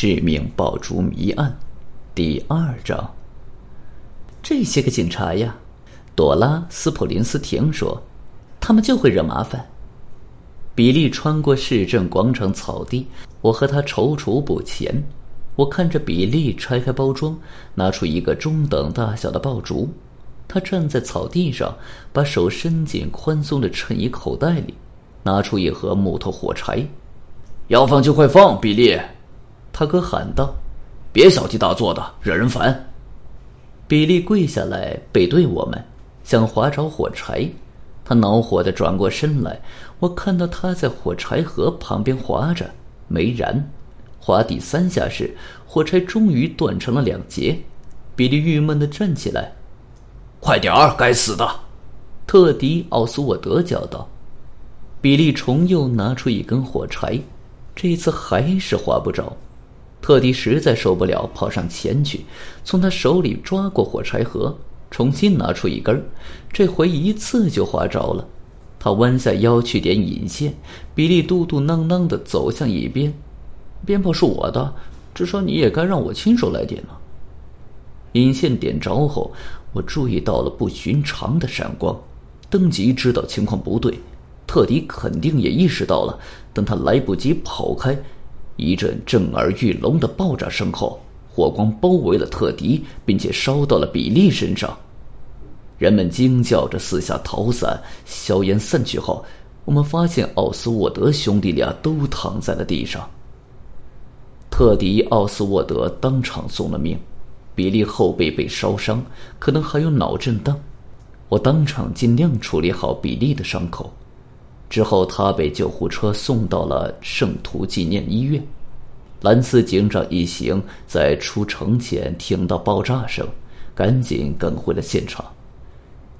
致命爆竹谜案，第二章。这些个警察呀，朵拉·斯普林斯廷说：“他们就会惹麻烦。”比利穿过市政广场草地，我和他踌躇不前。我看着比利拆开包装，拿出一个中等大小的爆竹。他站在草地上，把手伸进宽松的衬衣口袋里，拿出一盒木头火柴。要放就快放，比利！他哥喊道：“别小题大做的，惹人烦。”比利跪下来背对我们，想划着火柴。他恼火的转过身来，我看到他在火柴盒旁边划着，没燃。划第三下时，火柴终于断成了两截。比利郁闷的站起来：“快点儿，该死的！”特迪·奥斯沃德叫道。比利重又拿出一根火柴，这次还是划不着。特迪实在受不了，跑上前去，从他手里抓过火柴盒，重新拿出一根这回一次就划着了。他弯下腰去点引线，比利嘟嘟囔囔的走向一边：“鞭炮是我的，至少你也该让我亲手来点呢。”引线点着后，我注意到了不寻常的闪光，当即知道情况不对。特迪肯定也意识到了，等他来不及跑开。一阵震耳欲聋的爆炸声后，火光包围了特迪，并且烧到了比利身上。人们惊叫着四下逃散。硝烟散去后，我们发现奥斯沃德兄弟俩都躺在了地上。特迪·奥斯沃德当场送了命，比利后背被烧伤，可能还有脑震荡。我当场尽量处理好比利的伤口。之后，他被救护车送到了圣徒纪念医院。兰斯警长一行在出城前听到爆炸声，赶紧赶回了现场。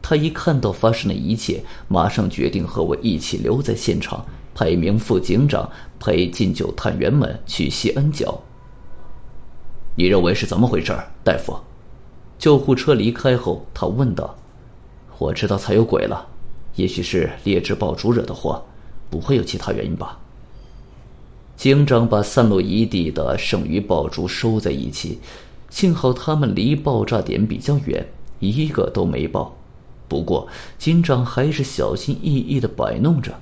他一看到发生的一切，马上决定和我一起留在现场，派一名副警长陪禁酒探员们去西恩角。你认为是怎么回事，大夫？救护车离开后，他问道：“我知道才有鬼了。”也许是劣质爆竹惹的祸，不会有其他原因吧。警长把散落一地的剩余爆竹收在一起，幸好他们离爆炸点比较远，一个都没爆。不过，警长还是小心翼翼的摆弄着。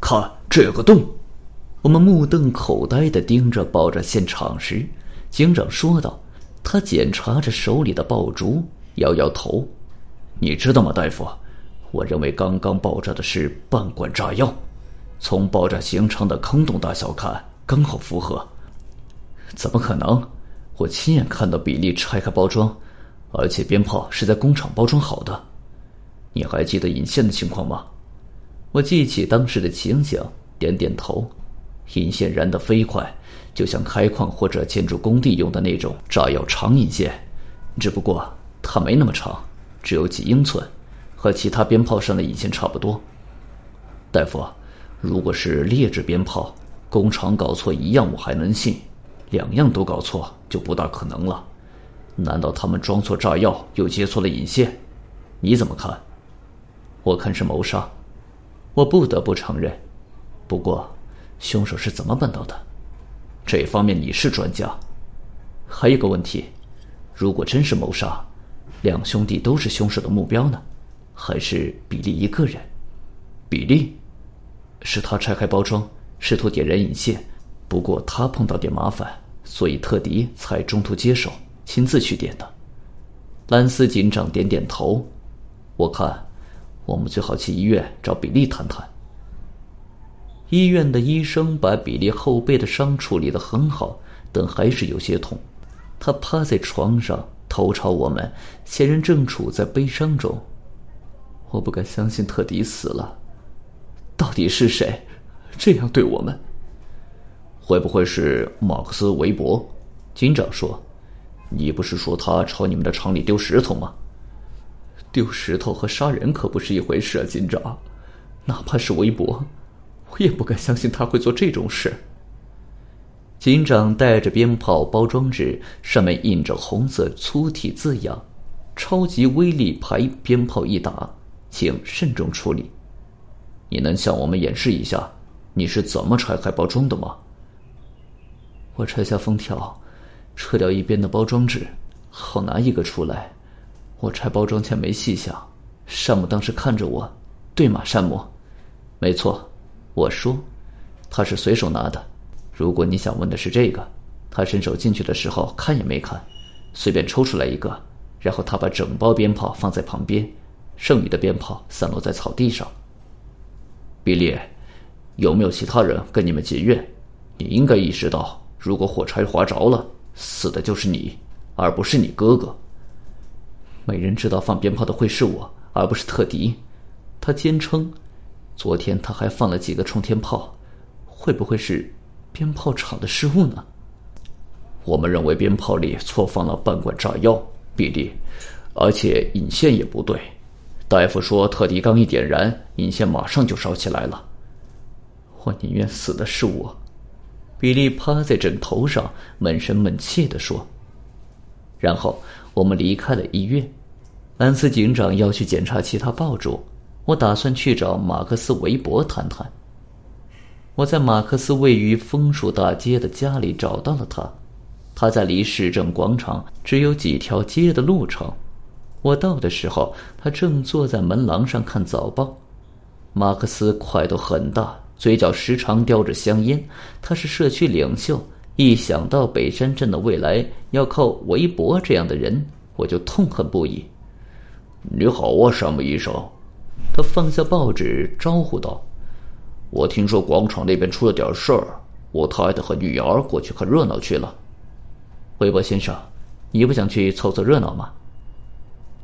看，这有个洞。我们目瞪口呆的盯着爆炸现场时，警长说道：“他检查着手里的爆竹，摇摇头。你知道吗，大夫？”我认为刚刚爆炸的是半管炸药，从爆炸形成的坑洞大小看，刚好符合。怎么可能？我亲眼看到比利拆开包装，而且鞭炮是在工厂包装好的。你还记得引线的情况吗？我记起当时的情形，点点头。引线燃得飞快，就像开矿或者建筑工地用的那种炸药长引线，只不过它没那么长，只有几英寸。和其他鞭炮上的引线差不多，大夫，如果是劣质鞭炮，工厂搞错一样我还能信，两样都搞错就不大可能了。难道他们装错炸药又接错了引线？你怎么看？我看是谋杀，我不得不承认。不过，凶手是怎么办到的？这方面你是专家。还有个问题，如果真是谋杀，两兄弟都是凶手的目标呢？还是比利一个人？比利，是他拆开包装，试图点燃引线，不过他碰到点麻烦，所以特迪才中途接手，亲自去点的。兰斯警长点点头。我看，我们最好去医院找比利谈谈。医院的医生把比利后背的伤处理得很好，但还是有些痛。他趴在床上，头朝我们，显然正处在悲伤中。我不敢相信特迪死了，到底是谁这样对我们？会不会是马克思·韦伯？警长说：“你不是说他朝你们的厂里丢石头吗？”丢石头和杀人可不是一回事啊，警长。哪怕是韦伯，我也不敢相信他会做这种事。警长带着鞭炮包装纸，上面印着红色粗体字样：“超级威力牌鞭炮一打。”请慎重处理。你能向我们演示一下，你是怎么拆开包装的吗？我拆下封条，撤掉一边的包装纸，好拿一个出来。我拆包装前没细想，山姆当时看着我，对吗？山姆，没错，我说，他是随手拿的。如果你想问的是这个，他伸手进去的时候看也没看，随便抽出来一个，然后他把整包鞭炮放在旁边，剩余的鞭炮散落在草地上。比利，有没有其他人跟你们结怨？你应该意识到，如果火柴划着了，死的就是你，而不是你哥哥。没人知道放鞭炮的会是我，而不是特迪。他坚称，昨天他还放了几个冲天炮，会不会是鞭炮厂的失误呢？我们认为鞭炮里错放了半管炸药，比利，而且引线也不对。大夫说，特迪刚一点燃，引线马上就烧起来了。我宁愿死的是我。比利趴在枕头上，闷声闷气地说。然后我们离开了医院。兰斯警长要去检查其他爆竹，我打算去找马克思·韦伯谈谈。我在马克思位于枫树大街的家里找到了他。他在离市政广场只有几条街的路程。我到的时候，他正坐在门廊上看早报。马克思块头很大，嘴角时常叼着香烟。他是社区领袖。一想到北山镇的未来要靠韦伯这样的人，我就痛恨不已。你好啊，山姆医生。他放下报纸，招呼道：“我听说广场那边出了点事儿，我太太和女儿过去看热闹去了。”韦伯先生，你不想去凑凑热闹吗？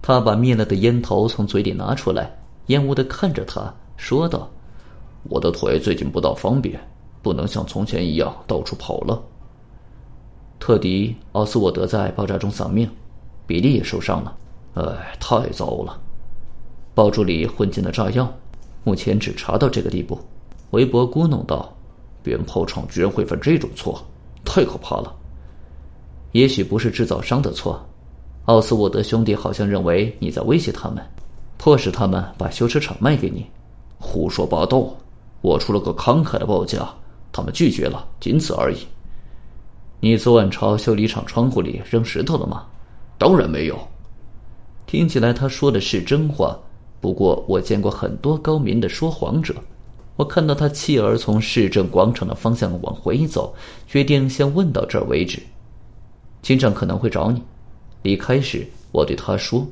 他把灭了的烟头从嘴里拿出来，厌恶的看着他，说道：“我的腿最近不大方便，不能像从前一样到处跑了。”特迪·奥斯沃德在爆炸中丧命，比利也受伤了。哎，太糟了！爆竹里混进了炸药，目前只查到这个地步。韦伯咕哝道：“鞭炮厂居然会犯这种错，太可怕了。也许不是制造商的错。奥斯沃德兄弟好像认为你在威胁他们，迫使他们把修车厂卖给你。胡说八道！我出了个慷慨的报价，他们拒绝了，仅此而已。”你昨晚朝修理厂窗户里扔石头了吗？当然没有。听起来他说的是真话。不过我见过很多高明的说谎者。我看到他弃儿从市政广场的方向往回走，决定先问到这儿为止。警长可能会找你。离开时，我对他说：“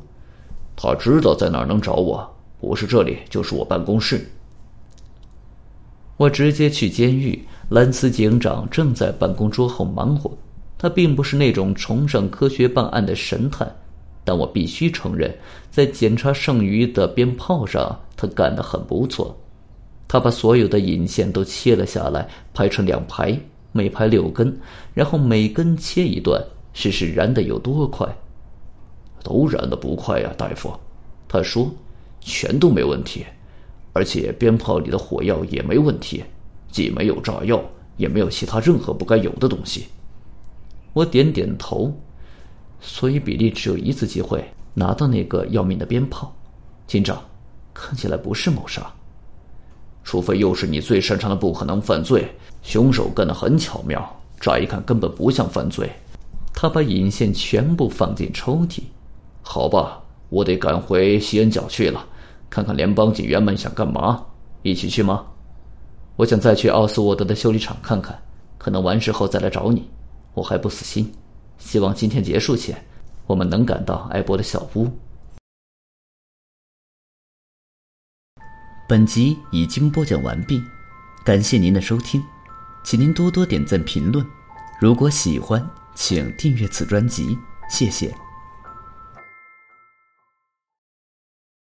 他知道在哪儿能找我，不是这里，就是我办公室。”我直接去监狱。兰斯警长正在办公桌后忙活，他并不是那种崇尚科学办案的神探，但我必须承认，在检查剩余的鞭炮上，他干得很不错。他把所有的引线都切了下来，排成两排，每排六根，然后每根切一段，试试燃的有多快。都燃的不快呀，大夫，他说，全都没问题，而且鞭炮里的火药也没问题。既没有炸药，也没有其他任何不该有的东西。我点点头。所以比利只有一次机会拿到那个要命的鞭炮。警长，看起来不是谋杀，除非又是你最擅长的不可能犯罪。凶手干得很巧妙，乍一看根本不像犯罪。他把引线全部放进抽屉。好吧，我得赶回西恩角去了，看看联邦警员们想干嘛。一起去吗？我想再去奥斯沃德的修理厂看看，可能完事后再来找你。我还不死心，希望今天结束前，我们能赶到艾博的小屋。本集已经播讲完毕，感谢您的收听，请您多多点赞评论。如果喜欢，请订阅此专辑，谢谢。